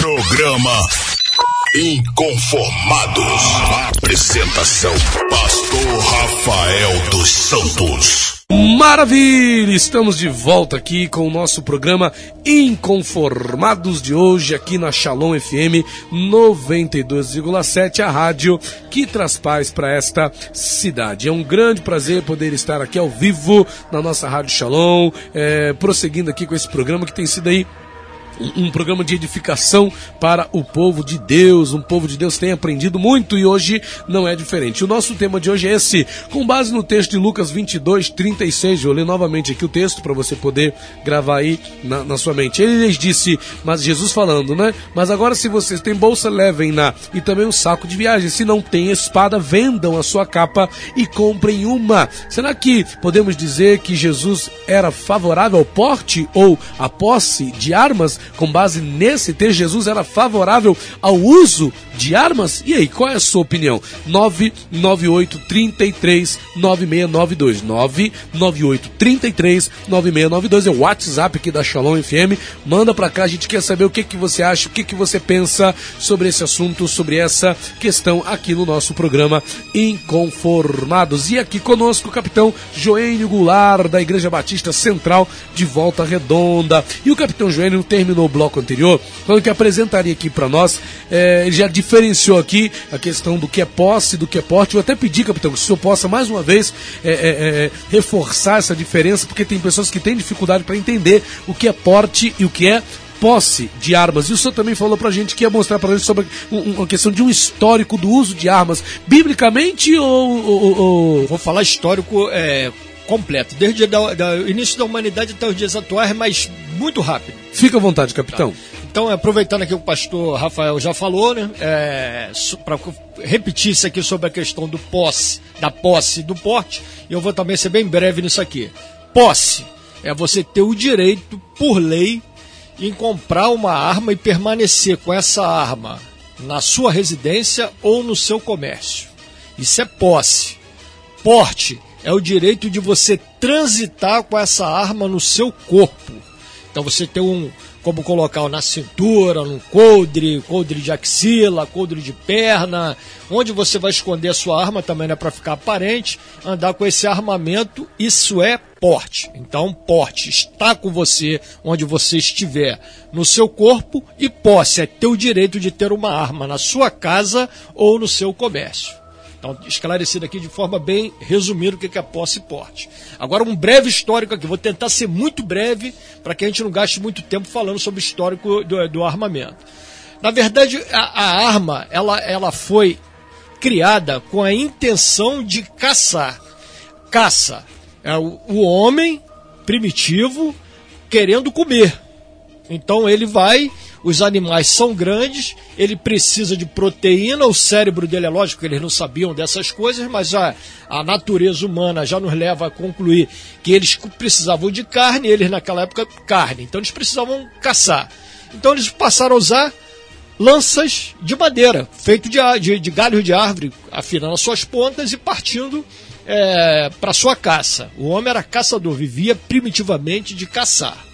Programa Inconformados. Apresentação: Pastor Rafael dos Santos. Maravilha! Estamos de volta aqui com o nosso programa Inconformados de hoje, aqui na Shalom FM 92,7, a rádio que traz paz para esta cidade. É um grande prazer poder estar aqui ao vivo na nossa Rádio Shalom, é, prosseguindo aqui com esse programa que tem sido aí um programa de edificação para o povo de Deus. Um povo de Deus tem aprendido muito e hoje não é diferente. O nosso tema de hoje é esse, com base no texto de Lucas 22, 36. Eu ler novamente aqui o texto para você poder gravar aí na, na, sua mente. Ele lhes disse, mas Jesus falando, né? Mas agora, se vocês têm bolsa, levem-na e também um saco de viagem. Se não tem espada, vendam a sua capa e comprem uma. Será que podemos dizer que Jesus era favorável ao porte ou à posse de armas? Com base nesse texto, Jesus era favorável ao uso de armas? E aí, qual é a sua opinião? 998 33 9692. 998 33 9692 é o WhatsApp aqui da Shalom FM. Manda pra cá, a gente quer saber o que, que você acha, o que, que você pensa sobre esse assunto, sobre essa questão aqui no nosso programa Inconformados. E aqui conosco o capitão Joênio Goulart, da Igreja Batista Central de Volta Redonda. E o capitão Joênio terminou no bloco anterior, falando que apresentaria aqui para nós. É, ele já diferenciou aqui a questão do que é posse, do que é porte. Eu até pedi, capitão, que o senhor possa mais uma vez é, é, é reforçar essa diferença, porque tem pessoas que têm dificuldade para entender o que é porte e o que é posse de armas. E o senhor também falou pra gente que ia mostrar pra gente sobre uma questão de um histórico do uso de armas, biblicamente ou. ou, ou... Vou falar histórico é, completo, desde o início da humanidade até os dias atuais, mas muito rápido. Fica à vontade, capitão. Tá. Então, aproveitando aqui o que o pastor Rafael já falou, né? É, para repetir isso aqui sobre a questão do posse, da posse do porte, eu vou também ser bem breve nisso aqui. Posse é você ter o direito, por lei, em comprar uma arma e permanecer com essa arma na sua residência ou no seu comércio. Isso é posse. Porte é o direito de você transitar com essa arma no seu corpo. Então você tem um, como colocar na cintura, no coldre, coldre de axila, coldre de perna, onde você vai esconder a sua arma também não é para ficar aparente, andar com esse armamento, isso é porte. Então, porte está com você onde você estiver, no seu corpo, e posse é ter o direito de ter uma arma na sua casa ou no seu comércio. Então, esclarecido aqui de forma bem resumida o que é posse e porte. Agora, um breve histórico aqui. Vou tentar ser muito breve para que a gente não gaste muito tempo falando sobre o histórico do, do armamento. Na verdade, a, a, arma ela, ela foi criada com a intenção de caçar. Caça. É o, o homem primitivo querendo comer. Então ele vai os animais são grandes, ele precisa de proteína, o cérebro dele é lógico eles não sabiam dessas coisas, mas já a natureza humana já nos leva a concluir que eles precisavam de carne, eles naquela época carne, então eles precisavam caçar. Então eles passaram a usar lanças de madeira, feito de, de, de galhos de árvore, afinando as suas pontas e partindo é, para sua caça. O homem era caçador, vivia primitivamente de caçar.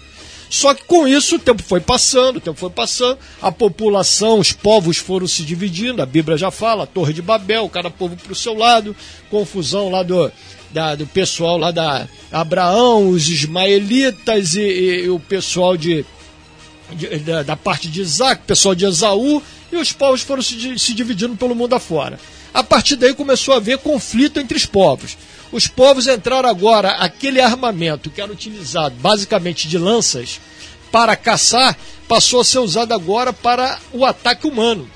Só que com isso o tempo foi passando, o tempo foi passando, a população, os povos foram se dividindo, a Bíblia já fala, a Torre de Babel, cada povo para o seu lado, confusão lá do, da, do pessoal lá da Abraão, os ismaelitas e, e, e o pessoal de, de da, da, parte de Isaac, o pessoal de Esaú, e os povos foram se, se dividindo pelo mundo afora. A partir daí começou a haver conflito entre os povos. Os povos entraram agora, aquele armamento que era utilizado basicamente de lanças para caçar, passou a ser usado agora para o ataque humano.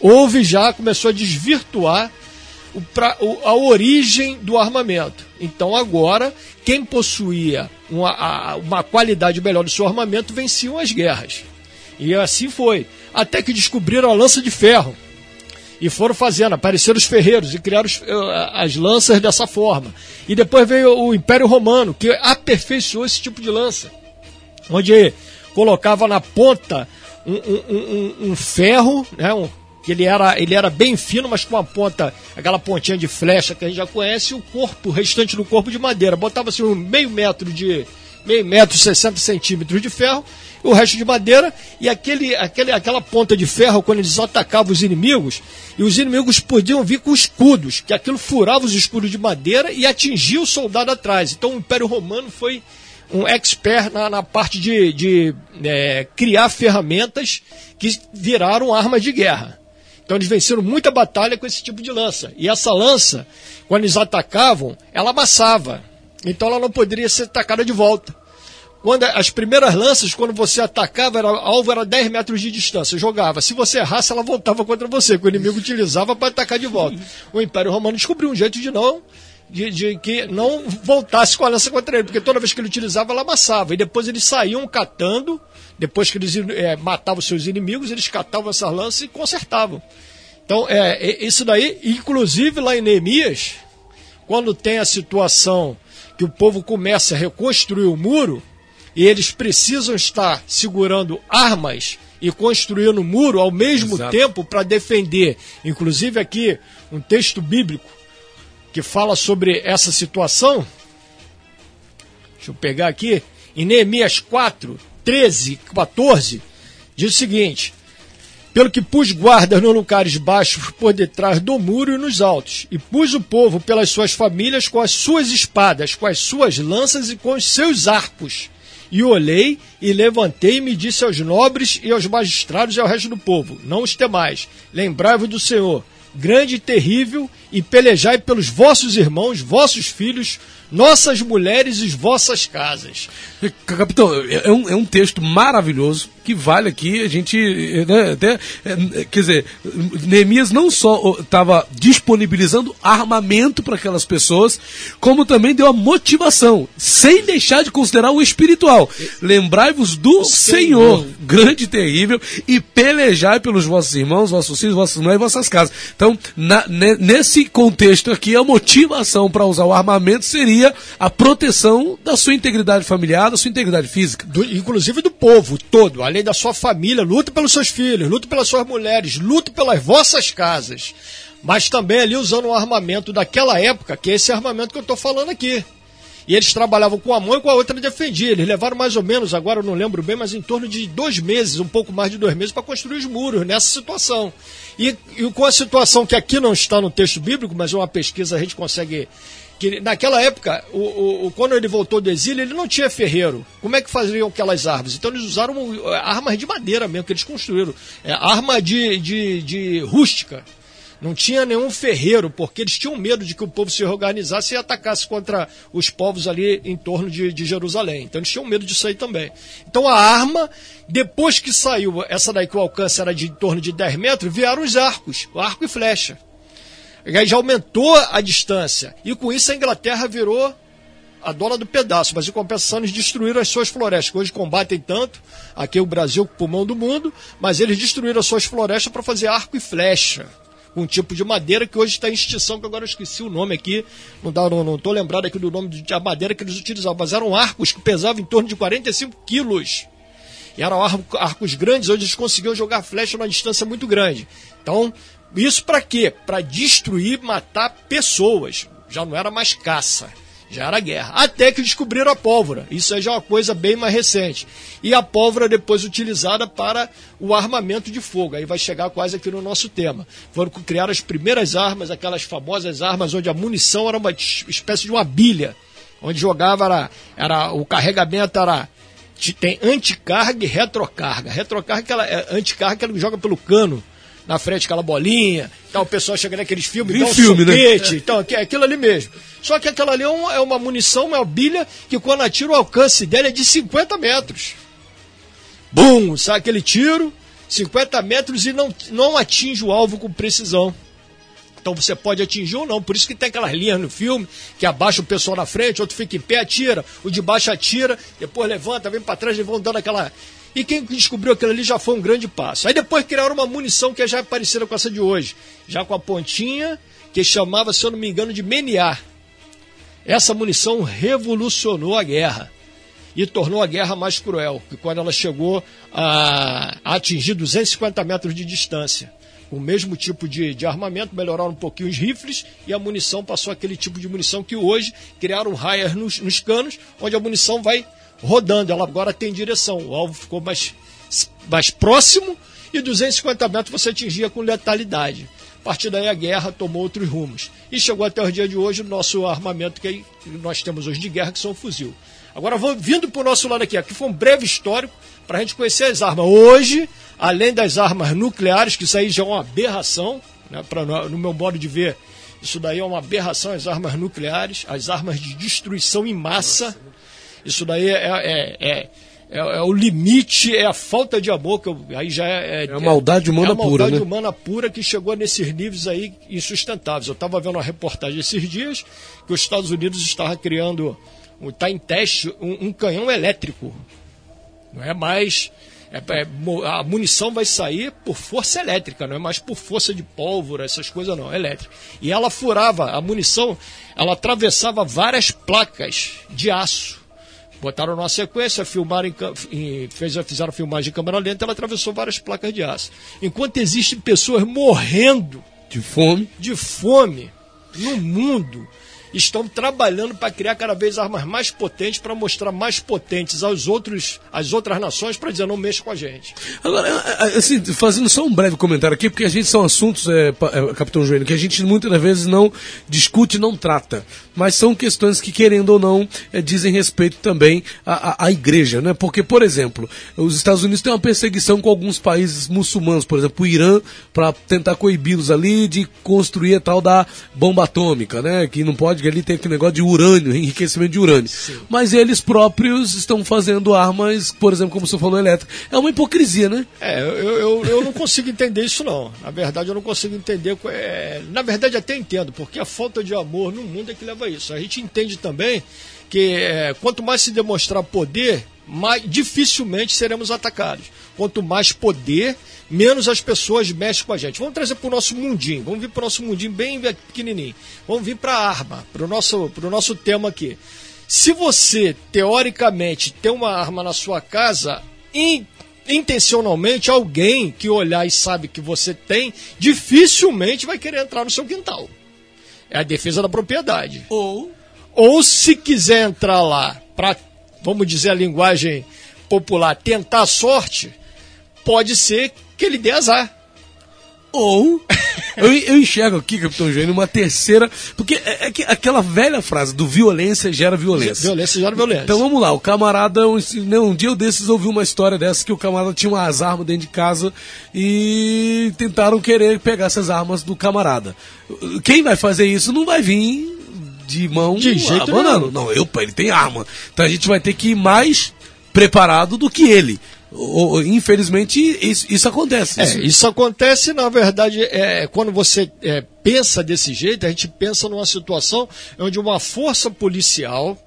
Houve já, começou a desvirtuar o, pra, o, a origem do armamento. Então agora, quem possuía uma, a, uma qualidade melhor do seu armamento venciam as guerras. E assim foi. Até que descobriram a lança de ferro e foram fazendo, apareceram os ferreiros e criaram os, eh, as lanças dessa forma. E depois veio o Império Romano, que aperfeiçoou esse tipo de lança, onde colocava na ponta um, um, um, um ferro, né, que ele era, ele era bem fino, mas com a ponta, aquela pontinha de flecha que a gente já conhece, e o corpo, o restante do corpo de madeira. Botava assim um meio metro de, meio metro, 60 centímetros de ferro, o resto de madeira, e aquele, aquele, aquela ponta de ferro, quando eles atacavam os inimigos, e os inimigos podiam vir com escudos, que aquilo furava os escudos de madeira e atingia o soldado atrás. Então o Império Romano foi um expert na, na parte de, de é, criar ferramentas que viraram armas de guerra. Então eles venceram muita batalha com esse tipo de lança. E essa lança, quando eles atacavam, ela amassava. Então ela não poderia ser atacada de volta. Quando as primeiras lanças, quando você atacava, era, alvo era 10 metros de distância, jogava. Se você errasse, ela voltava contra você, que o inimigo utilizava para atacar de volta. O Império Romano descobriu um jeito de não de, de, que não voltasse com a lança contra ele, porque toda vez que ele utilizava, ela amassava. E depois eles saíam catando, depois que eles é, matavam seus inimigos, eles catavam essas lanças e consertavam. Então, é, é, isso daí, inclusive lá em Neemias, quando tem a situação que o povo começa a reconstruir o muro, e eles precisam estar segurando armas e construindo muro ao mesmo Exato. tempo para defender. Inclusive aqui um texto bíblico que fala sobre essa situação. Deixa eu pegar aqui. Em Neemias 4, 13, 14, diz o seguinte: Pelo que pus guardas nos lugares baixos por detrás do muro e nos altos, e pus o povo pelas suas famílias com as suas espadas, com as suas lanças e com os seus arcos. E olhei e levantei e disse aos nobres e aos magistrados e ao resto do povo: Não os temais, lembrai-vos do Senhor, grande e terrível, e pelejai pelos vossos irmãos, vossos filhos, nossas mulheres e vossas casas. Capitão, é um, é um texto maravilhoso que vale aqui a gente. Né, até, é, quer dizer, Neemias não só estava disponibilizando armamento para aquelas pessoas, como também deu a motivação, sem deixar de considerar o espiritual. Lembrai-vos do Senhor, Senhor, grande e terrível, e pelejai pelos vossos irmãos, vossos filhos, vossas mulheres e vossas casas. Então, na, nesse contexto aqui, a motivação para usar o armamento seria a proteção da sua integridade familiar, da sua integridade física. Do, inclusive do povo todo, além da sua família, luta pelos seus filhos, luta pelas suas mulheres, luta pelas vossas casas. Mas também ali usando o armamento daquela época, que é esse armamento que eu estou falando aqui. E eles trabalhavam com a mão e com a outra defendia. Eles levaram mais ou menos, agora eu não lembro bem, mas em torno de dois meses, um pouco mais de dois meses, para construir os muros nessa situação. E, e, com a situação que aqui não está no texto bíblico, mas é uma pesquisa a gente consegue que naquela época, o, o, quando ele voltou do exílio, ele não tinha ferreiro. Como é que faziam aquelas árvores? Então eles usaram é, armas de madeira mesmo, que eles construíram. É, arma de, de, de rústica. Não tinha nenhum ferreiro, porque eles tinham medo de que o povo se organizasse e atacasse contra os povos ali em torno de, de Jerusalém. Então eles tinham medo disso aí também. Então a arma, depois que saiu, essa daí que o alcance era de em torno de 10 metros, vieram os arcos, arco e flecha já aumentou a distância. E com isso a Inglaterra virou a dona do pedaço, mas em compensação eles destruíram as suas florestas, que hoje combatem tanto, aqui o Brasil, pulmão do mundo, mas eles destruíram as suas florestas para fazer arco e flecha. Um tipo de madeira que hoje está em extinção, que agora eu esqueci o nome aqui, não estou não, não lembrado aqui do nome da madeira que eles utilizavam, mas eram arcos que pesavam em torno de 45 quilos. E eram arcos grandes, onde eles conseguiam jogar flecha numa distância muito grande. Então, isso para quê? Para destruir, matar pessoas. Já não era mais caça, já era guerra. Até que descobriram a pólvora. Isso aí já é uma coisa bem mais recente. E a pólvora depois utilizada para o armamento de fogo. Aí vai chegar quase aqui no nosso tema. Foram criar as primeiras armas, aquelas famosas armas onde a munição era uma espécie de uma bilha. Onde jogava era, era o carregamento era tem anticarga e retrocarga. Retrocarga que ela é anticarga que ela joga pelo cano na frente aquela bolinha, então o pessoal chega naqueles filmes, dá um filme, soquete, né? então é aquilo ali mesmo. Só que aquela ali é uma, é uma munição, uma bilha, que quando atira o alcance dela é de 50 metros. Bum! Sai aquele tiro, 50 metros e não, não atinge o alvo com precisão. Então você pode atingir ou não. Por isso que tem aquelas linhas no filme que abaixa o pessoal na frente, outro fica em pé, atira, o de baixo atira, depois levanta, vem para trás e vão dando aquela e quem descobriu aquilo ali já foi um grande passo. Aí depois criaram uma munição que já é parecida com essa de hoje, já com a pontinha, que chamava, se eu não me engano, de Meniá. Essa munição revolucionou a guerra e tornou a guerra mais cruel, que quando ela chegou a, a atingir 250 metros de distância. O mesmo tipo de, de, armamento, melhoraram um pouquinho os rifles e a munição passou aquele tipo de munição que hoje criaram raias nos, nos canos, onde a munição vai rodando. Ela agora tem direção. O alvo ficou mais, mais próximo e 250 metros você atingia com letalidade. A partir daí a guerra tomou outros rumos. E chegou até o dia de hoje o nosso armamento que nós temos hoje de guerra, que são o fuzil. Agora, vou vindo para o nosso lado aqui. Aqui foi um breve histórico para a gente conhecer as armas. Hoje, além das armas nucleares, que isso aí já é uma aberração, né, pra, no meu modo de ver, isso daí é uma aberração, as armas nucleares, as armas de destruição em massa. Isso daí é, é, é, é, é o limite, é a falta de amor, que eu, aí já é. É a maldade humana é a pura. maldade né? humana pura que chegou nesses níveis aí insustentáveis. Eu estava vendo uma reportagem esses dias que os Estados Unidos estavam criando, está em teste, um, um canhão elétrico. Não é mais. É, é, a munição vai sair por força elétrica, não é mais por força de pólvora, essas coisas não, é elétrica. E ela furava, a munição, ela atravessava várias placas de aço. Botaram numa sequência, filmaram em, em, fez, fizeram filmagem de câmera lenta, ela atravessou várias placas de aço. Enquanto existem pessoas morrendo de fome, de fome no mundo, estão trabalhando para criar cada vez armas mais potentes, para mostrar mais potentes aos outros, às outras nações, para dizer não mexa com a gente. Agora, assim, fazendo só um breve comentário aqui, porque a gente são assuntos, é, é, Capitão Joelho, que a gente muitas vezes não discute, não trata, mas são questões que, querendo ou não, é, dizem respeito também à, à, à, igreja, né? Porque, por exemplo, os Estados Unidos têm uma perseguição com alguns países muçulmanos, por exemplo, o Irã, para tentar coibi-los ali de construir a tal da bomba atômica, né? Que não pode, que ali tem aquele negócio de urânio, enriquecimento de urânio. Sim. Mas eles próprios estão fazendo armas, por exemplo, como você falou, elétrica. É uma hipocrisia, né? É, eu, eu, eu não consigo entender isso, não. Na verdade, eu não consigo entender. É... Na verdade, até entendo, porque a falta de amor no mundo é que leva a isso. A gente entende também que é, quanto mais se demonstrar poder, mais dificilmente seremos atacados. Quanto mais poder, menos as pessoas mexem com a gente. Vamos trazer para o nosso mundinho, vamos vir para o nosso mundinho bem pequenininho. Vamos vir para a arma, para o nosso, nosso tema aqui. Se você, teoricamente, tem uma arma na sua casa, in, intencionalmente, alguém que olhar e sabe que você tem, dificilmente vai querer entrar no seu quintal. É a defesa da propriedade. Ou, ou se quiser entrar lá para, vamos dizer a linguagem popular, tentar a sorte, pode ser que ele dê azar. Ou eu, eu, enxergo aqui, Capitão Júnior, uma terceira. Porque é, é, aquela velha frase do violência gera violência. Violência gera violência. Então vamos lá, o camarada, um, um dia desses ouvi uma história dessa que o camarada tinha umas armas dentro de casa e tentaram querer pegar essas armas do camarada. Quem vai fazer isso não vai vir de mão de jeito. Não, eu, ele tem arma. Então a gente vai ter que ir mais preparado do que ele infelizmente isso, isso acontece. Isso. É, isso acontece, na verdade, é, quando você é, pensa desse jeito, a gente pensa numa situação onde uma força policial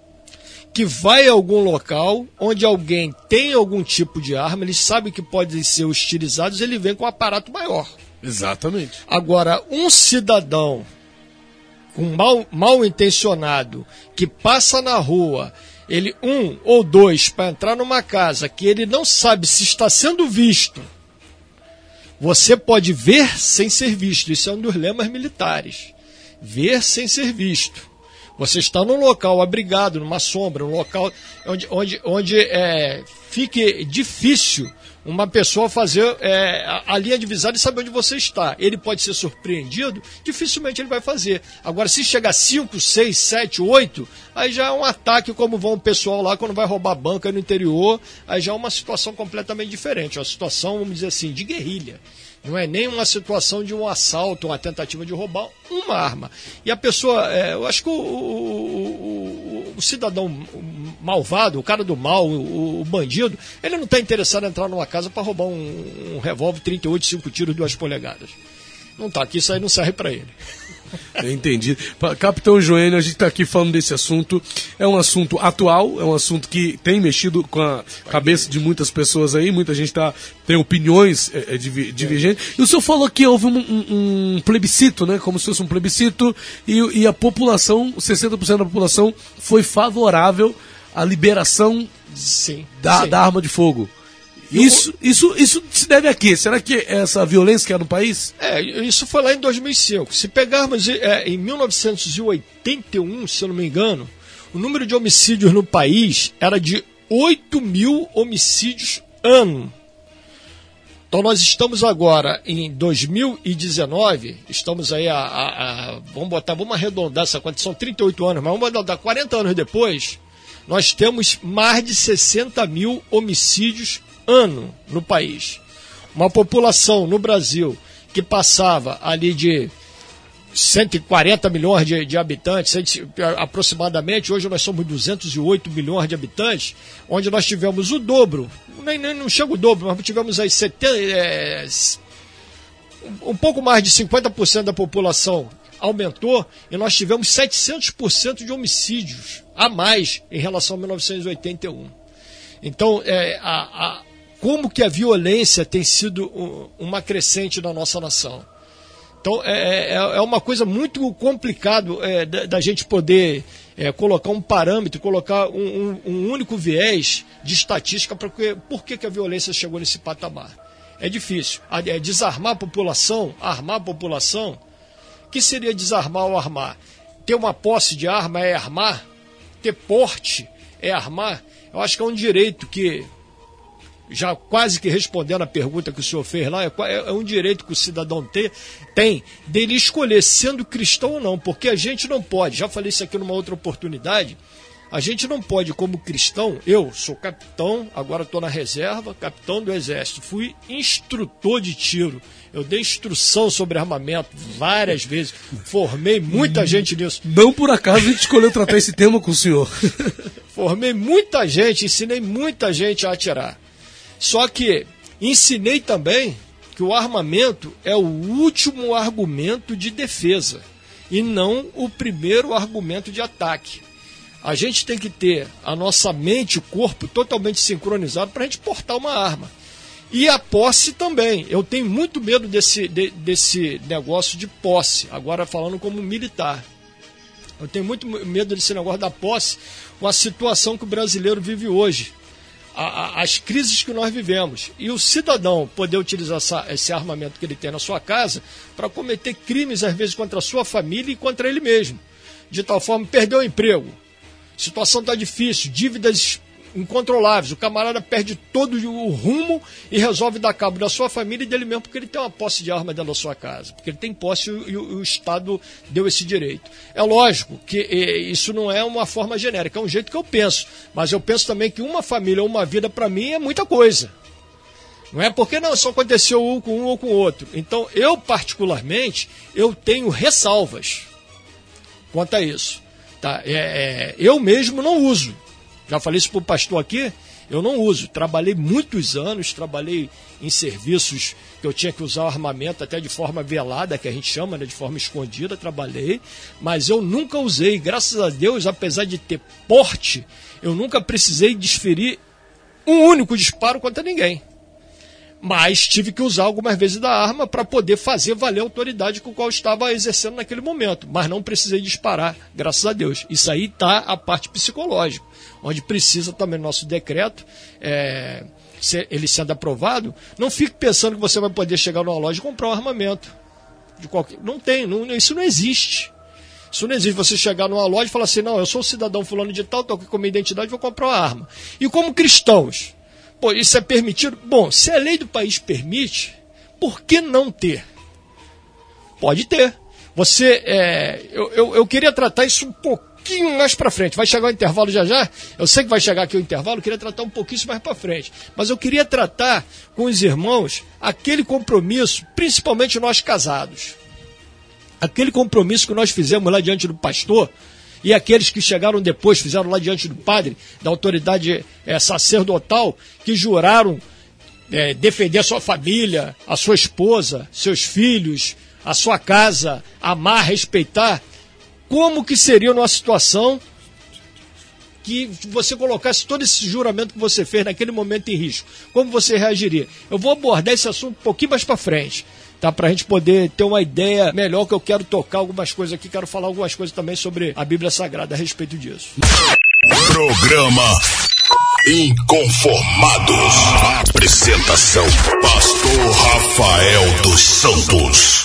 que vai a algum local onde alguém tem algum tipo de arma, eles sabem que podem ser hostilizados, ele vem com um aparato maior. Exatamente. Agora, um cidadão com mal, mal intencionado que passa na rua ele um ou dois para entrar numa casa que ele não sabe se está sendo visto, você pode ver sem ser visto. Isso é um dos lemas militares. Ver sem ser visto. Você está num local abrigado, numa sombra, um local onde, onde, onde é, fique difícil uma pessoa fazer é, a, a, linha divisória e saber onde você está. Ele pode ser surpreendido, dificilmente ele vai fazer. Agora, se chegar 5, 6, 7, 8, aí já é um ataque, como vão o pessoal lá quando vai roubar banca no interior, aí já é uma situação completamente diferente, uma situação, vamos dizer assim, de guerrilha. Não é nem uma situação de um assalto, uma tentativa de roubar uma arma. E a pessoa, é, eu acho que o, o, o, o, cidadão malvado, o cara do mal, o, bandido, ele não está interessado em entrar numa casa para roubar um, um revólver 38, 5 tiros, 2 polegadas. Não tá aqui, isso aí não serve para ele. Entendi. Capitão Joênio, a gente está aqui falando desse assunto. É um assunto atual, é um assunto que tem mexido com a cabeça de muitas pessoas aí. Muita gente tá, tem opiniões é, é, divergentes. E o senhor falou que houve um, um, um, plebiscito, né? Como se fosse um plebiscito, e, e a população, 60% da população, foi favorável à liberação sim, da, sim. da arma de fogo. Isso, isso, isso se deve a quê? Será que essa violência que há no país? É, isso foi lá em 2005. Se pegarmos é, em 1981, se eu não me engano, o número de homicídios no país era de 8 mil homicídios ano. Então nós estamos agora em 2019, estamos aí a, a, a, vamos botar, vamos arredondar essa conta, são 38 anos, mas vamos arredondar 40 anos depois, nós temos mais de 60 mil homicídios ano no país. Uma população no Brasil que passava ali de 140 milhões de, de habitantes, aproximadamente, hoje nós somos 208 milhões de habitantes, onde nós tivemos o dobro, nem, nem não chega o dobro, mas tivemos aí 70, é, um pouco mais de 50% da população aumentou e nós tivemos 700% de homicídios a mais em relação a 1981. Então, é, a, a, como que a violência tem sido uma crescente na nossa nação? Então é, é, é uma coisa muito complicado é, da, da, gente poder é, colocar um parâmetro, colocar um, um, um único viés de estatística para por que, que a violência chegou nesse patamar. É difícil. É desarmar a população, armar a população. Que seria desarmar ou armar? Ter uma posse de arma é armar? Ter porte é armar? Eu acho que é um direito que já quase que respondendo a pergunta que o senhor fez lá, é, é, um direito que o cidadão tem, tem dele escolher sendo cristão ou não, porque a gente não pode, já falei isso aqui numa outra oportunidade, a gente não pode, como cristão, eu sou capitão, agora estou na reserva, capitão do Exército, fui instrutor de tiro. Eu dei instrução sobre armamento várias vezes, formei muita gente nisso. Não por acaso a gente escolheu tratar esse tema com o senhor. formei muita gente, ensinei muita gente a atirar. Só que ensinei também que o armamento é o último argumento de defesa e não o primeiro argumento de ataque. A gente tem que ter a nossa mente e o corpo totalmente sincronizado para a gente portar uma arma. E a posse também. Eu tenho muito medo desse, de, desse negócio de posse, agora falando como militar. Eu tenho muito medo desse negócio da posse com a situação que o brasileiro vive hoje a, a, as crises que nós vivemos. E o cidadão poder utilizar essa, esse armamento que ele tem na sua casa para cometer crimes, às vezes, contra a sua família e contra ele mesmo. De tal forma, perder o emprego. Situação está difícil, dívidas incontroláveis. O camarada perde todo o rumo e resolve dar cabo da sua família e dele mesmo porque ele tem uma posse de arma dentro da sua casa. Porque ele tem posse e o, Estado deu esse direito. É lógico que isso não é uma forma genérica, é um jeito que eu penso. Mas eu penso também que uma família uma vida para mim é muita coisa. Não é porque não, só aconteceu um com um ou com o outro. Então, eu particularmente, eu tenho ressalvas quanto a isso. Tá? É, é, eu mesmo não uso. Já falei isso para o pastor aqui, eu não uso. Trabalhei muitos anos, trabalhei em serviços que eu tinha que usar armamento até de forma velada, que a gente chama, né, de forma escondida, trabalhei, mas eu nunca usei. Graças a Deus, apesar de ter porte, eu nunca precisei desferir um único disparo contra ninguém mas tive que usar algumas vezes da arma para poder fazer valer a autoridade com a qual estava exercendo naquele momento, mas não precisei disparar, graças a Deus. Isso aí está a parte psicológica, onde precisa também nosso decreto, é, ele sendo aprovado, não fique pensando que você vai poder chegar numa loja e comprar um armamento. De qualquer... Não tem, não, isso não existe. Isso não existe você chegar numa loja e falar assim, não, eu sou cidadão fulano de tal, estou aqui com minha identidade, vou comprar uma arma. E como cristãos, Pô, isso é permitido? Bom, se a lei do país permite, por que não ter? Pode ter. Você, é, eu, eu, eu, queria tratar isso um pouquinho mais para frente. Vai chegar o intervalo já já. Eu sei que vai chegar aqui o intervalo. Eu queria tratar um pouquinho mais para frente. Mas eu queria tratar com os irmãos aquele compromisso, principalmente nós casados. Aquele compromisso que nós fizemos lá diante do pastor e aqueles que chegaram depois, fizeram lá diante do padre, da autoridade é, sacerdotal, que juraram é, defender a sua família, a sua esposa, seus filhos, a sua casa, amar, respeitar, como que seria numa situação que você colocasse todo esse juramento que você fez naquele momento em risco? Como você reagiria? Eu vou abordar esse assunto um pouquinho mais para frente tá? Para a gente poder ter uma ideia melhor que eu quero tocar algumas coisas aqui, quero falar algumas coisas também sobre a Bíblia Sagrada a respeito disso. Programa Inconformados. Apresentação: Pastor Rafael dos Santos.